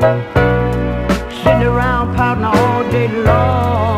Sitting around pouting all day long.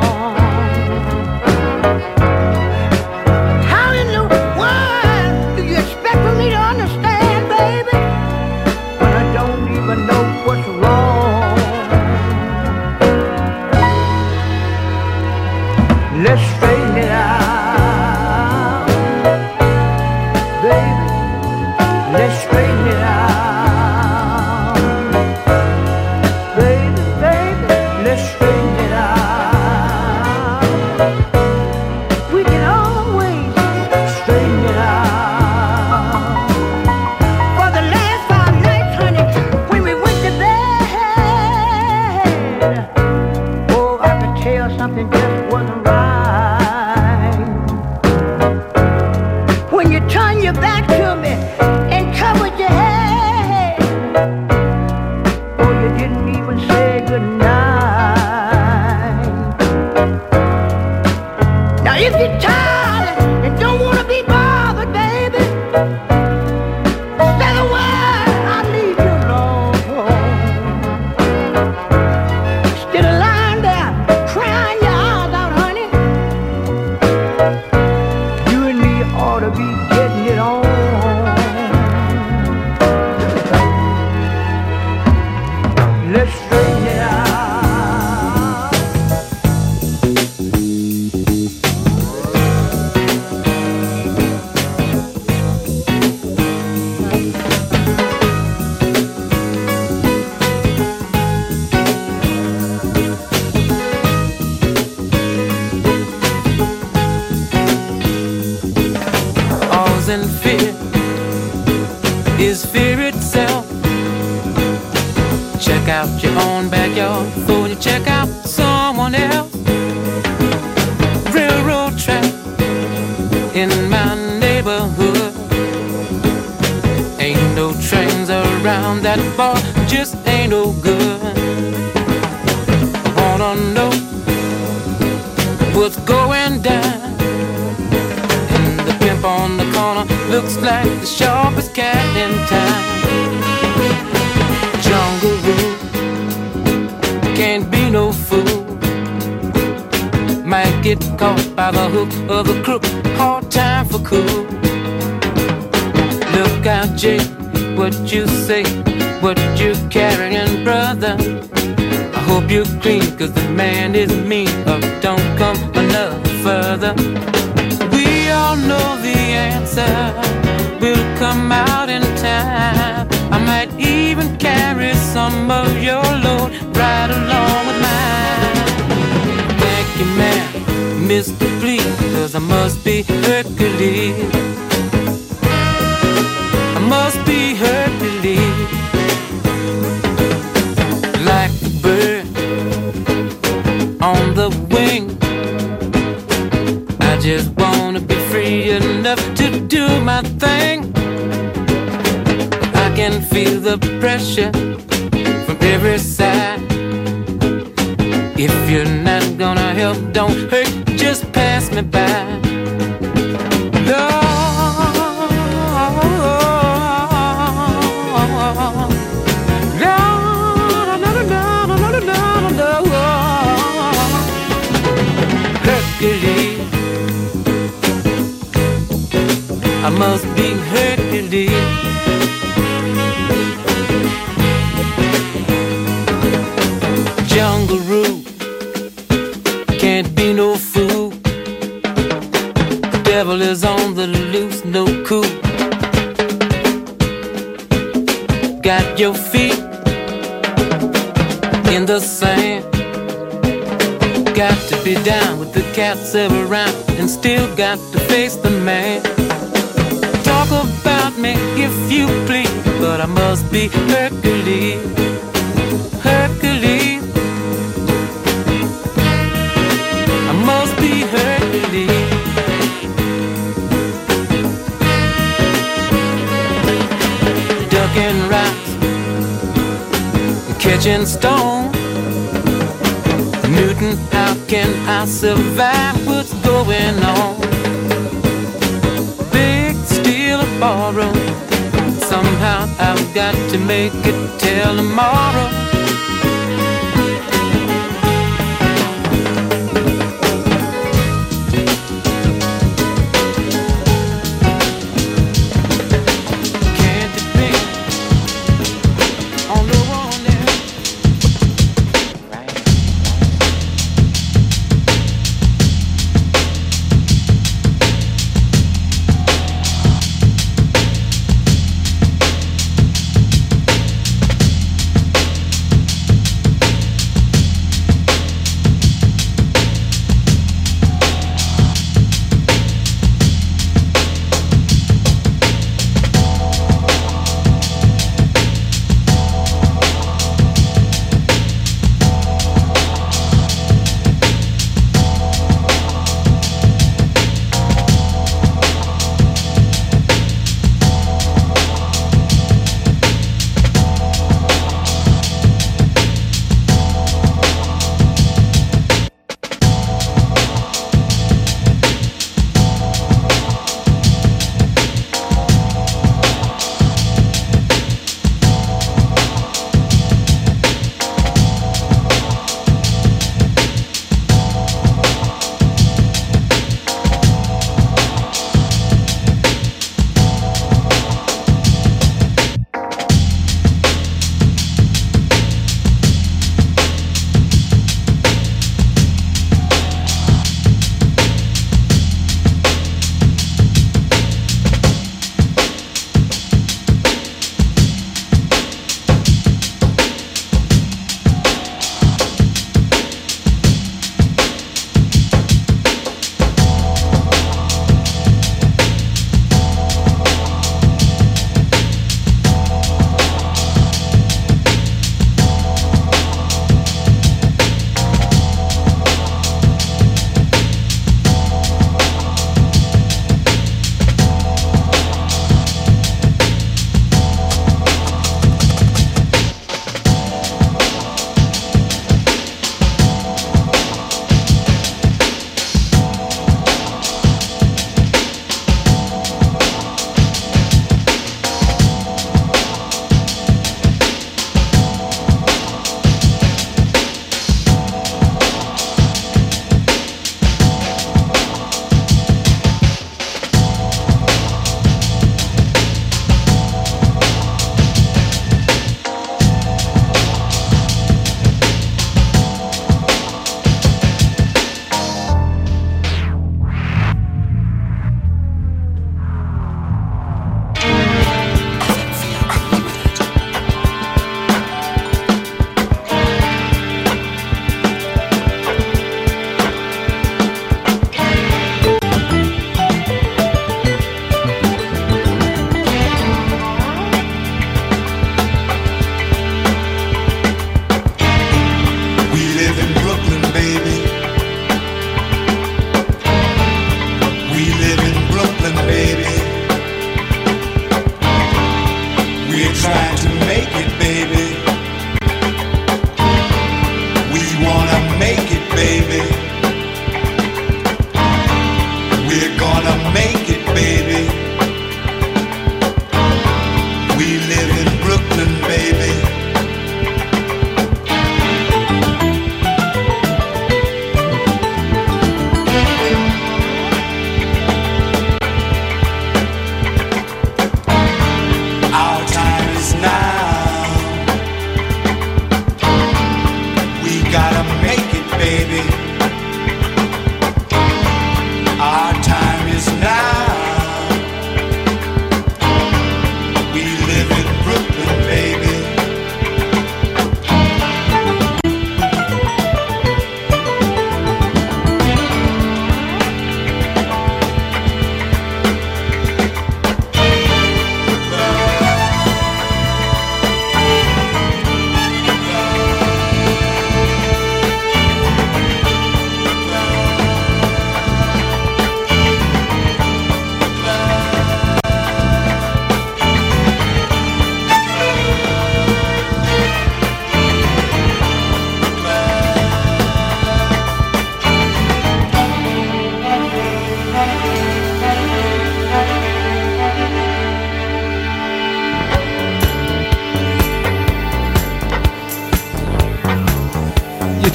Just ain't no good. Wanna know what's going down. And the pimp on the corner looks like the sharpest cat in town. Jungle rule can't be no fool. Might get caught by the hook of a crook. Hard time for cool. Look out, Jake, what you say, what you carrying, brother. I hope you're clean, cause the man is mean. but don't come another further. We all know the answer will come out in time. I might even carry some of your load right along with mine. Thank you, man, Mr. Please, cause I must be Hercules. Enough to do my thing. I can feel the pressure from every side. If you're not gonna help, don't hurt, just pass me by. I must be hurt Hercules. Jungle rule can't be no fool. The devil is on the loose, no cool. Got your feet in the sand. Got to be down with the cats around and still got to face the man. But I must be Hercules. Hercules. I must be Hercules. Ducking rocks, catching stone. Newton, how can I survive? What's going on? Big steel borrow. Make it till tomorrow.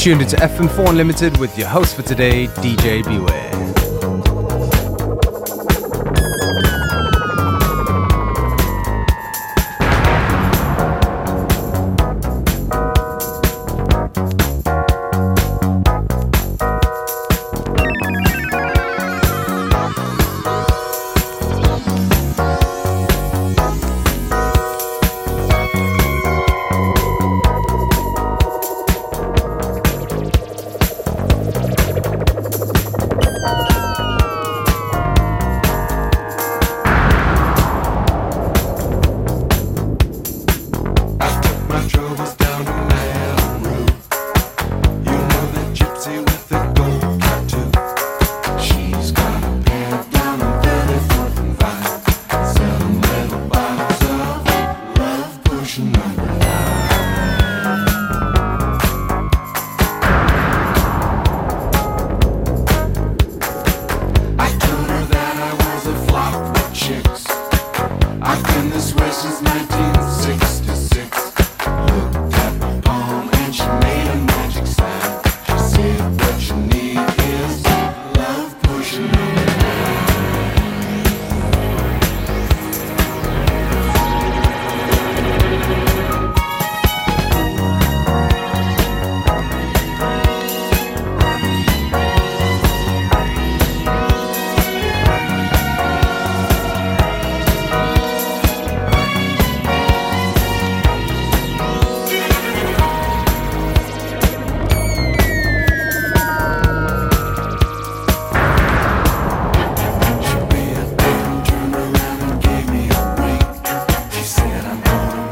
Tuned into FM4 Unlimited with your host for today, DJ Beware.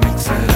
makes it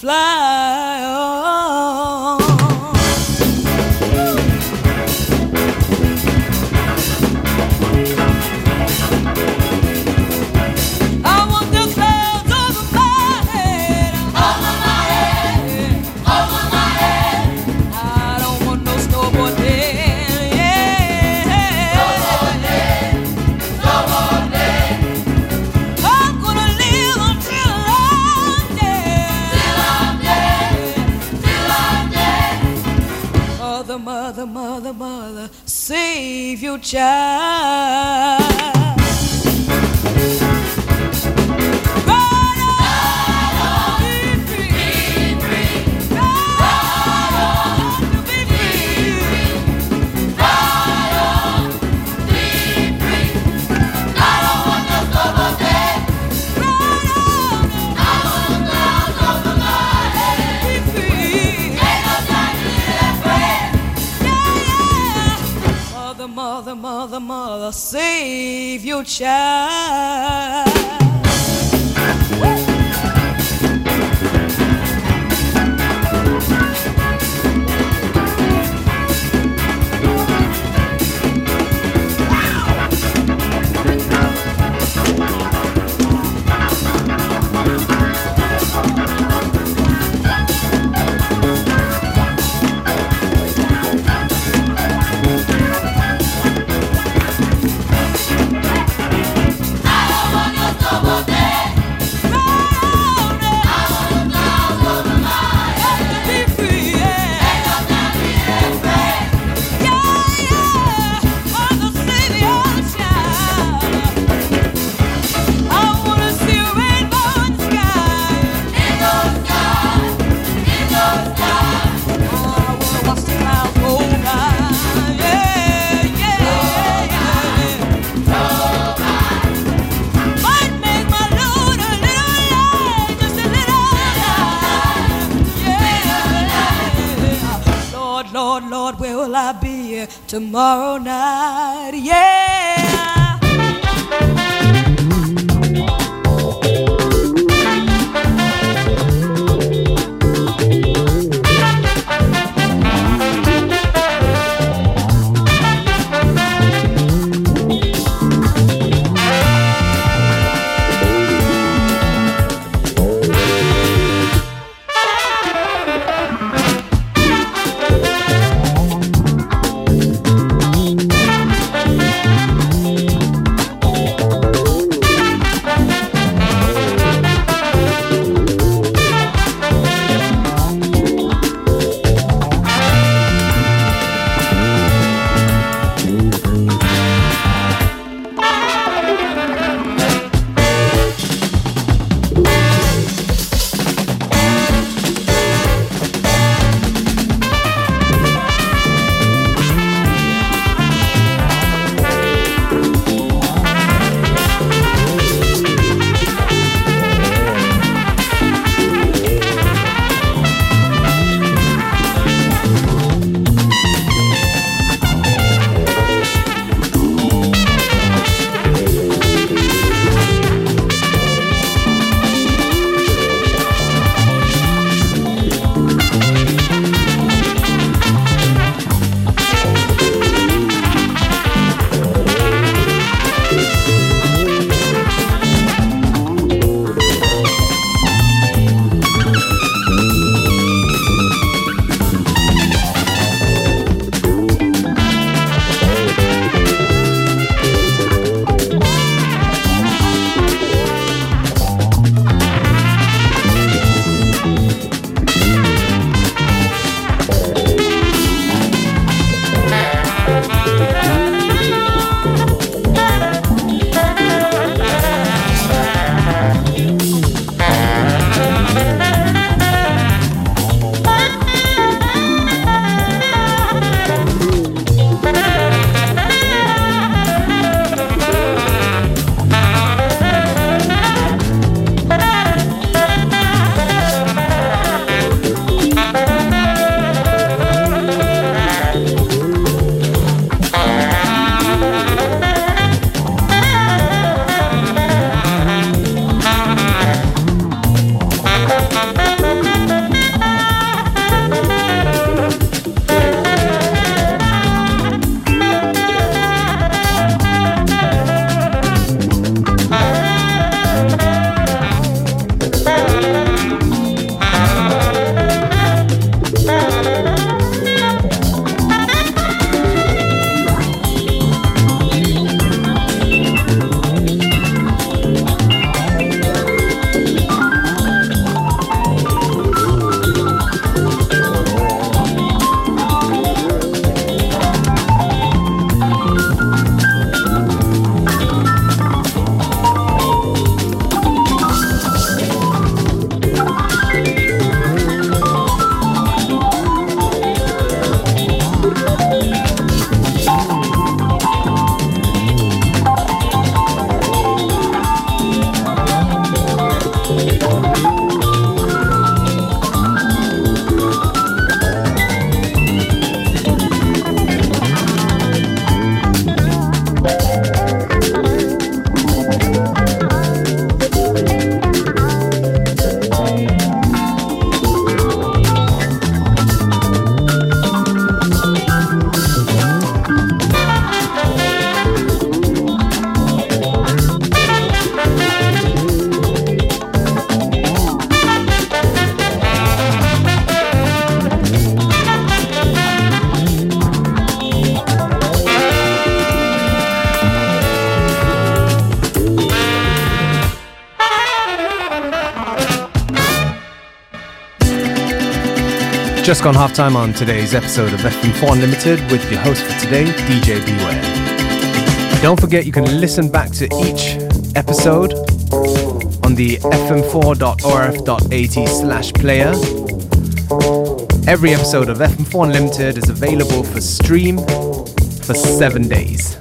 fly tomorrow just gone half time on today's episode of FM4 Unlimited with your host for today, DJ Beware. Don't forget you can listen back to each episode on the fm4.orf.at slash player. Every episode of FM4 Unlimited is available for stream for seven days.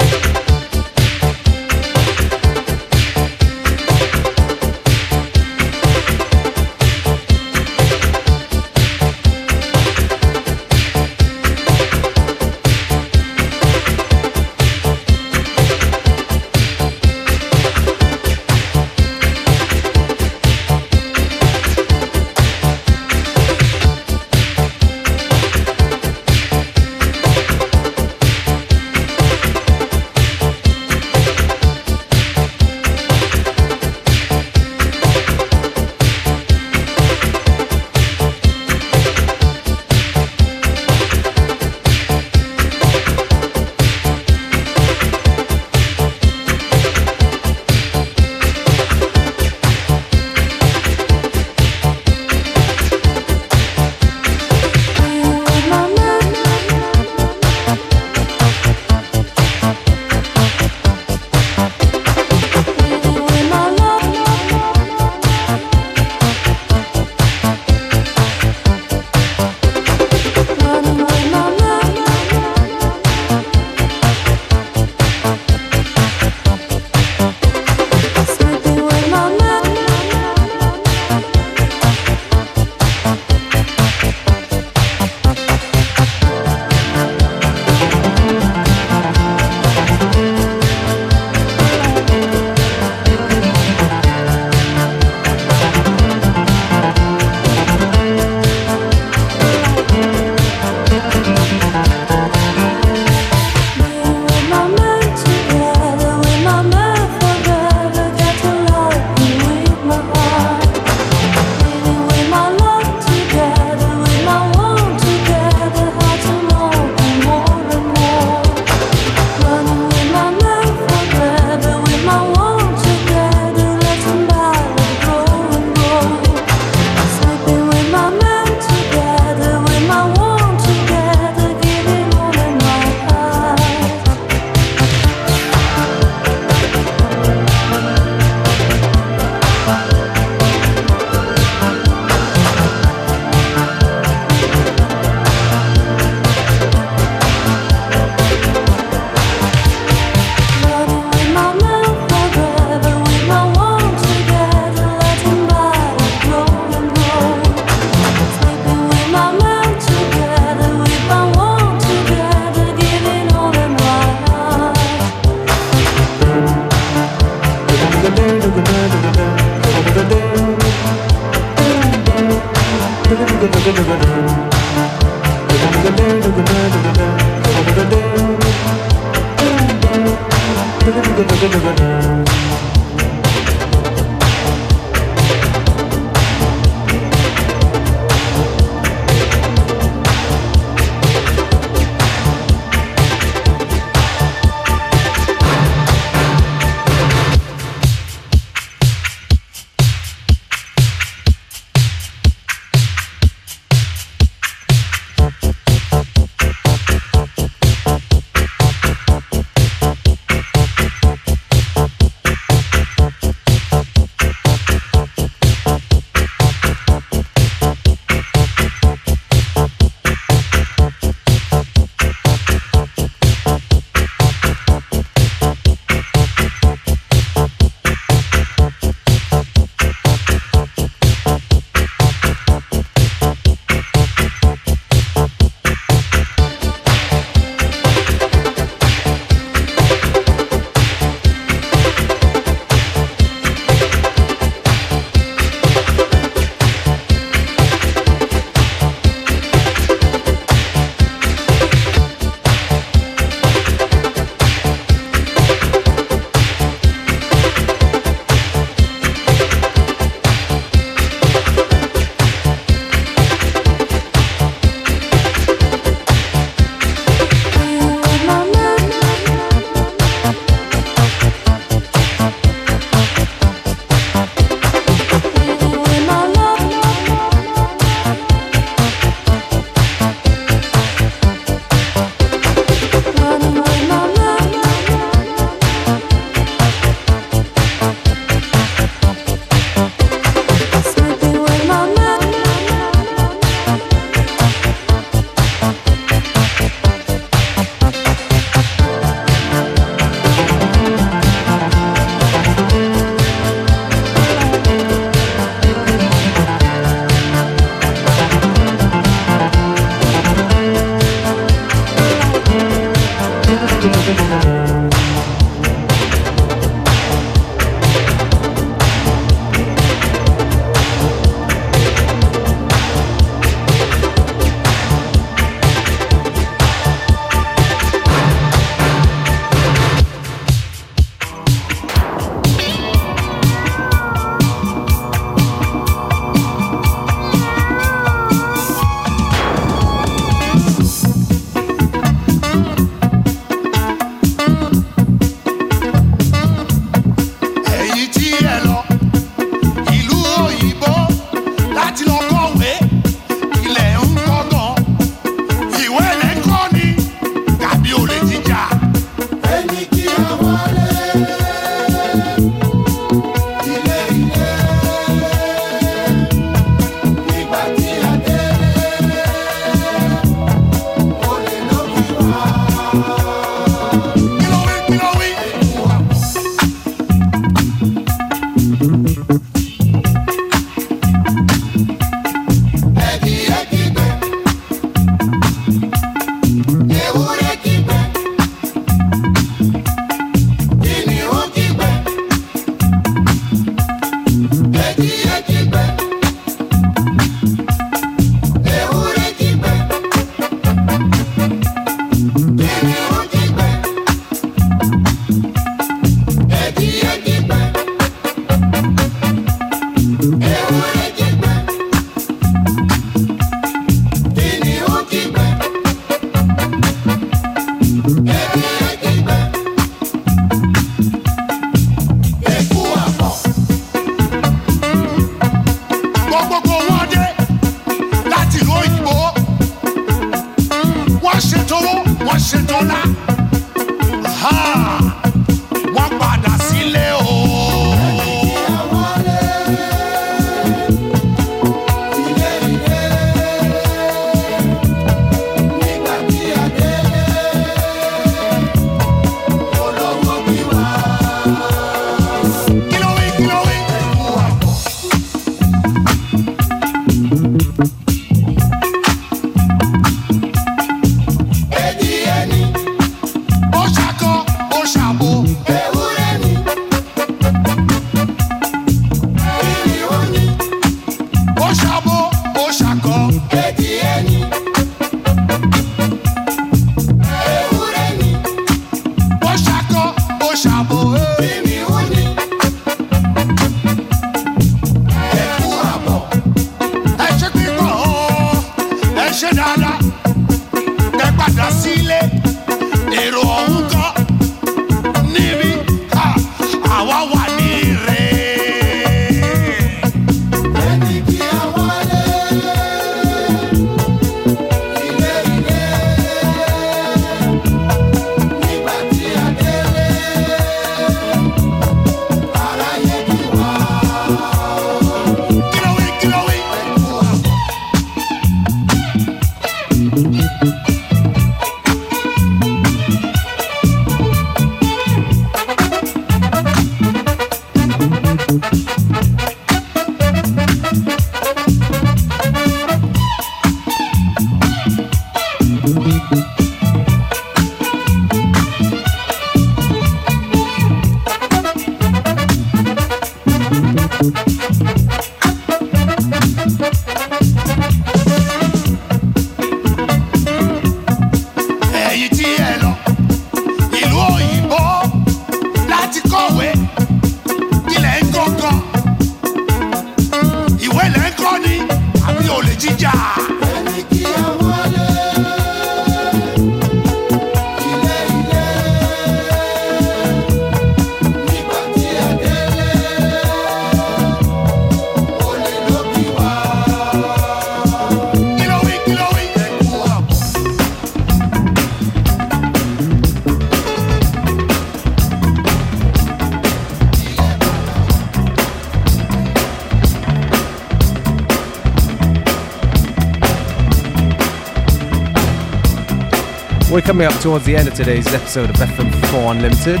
Coming up towards the end of today's episode of FM4 Unlimited,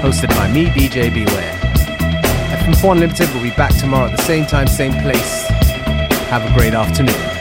hosted by me, DJ Beware. FM4 Unlimited will be back tomorrow at the same time, same place. Have a great afternoon.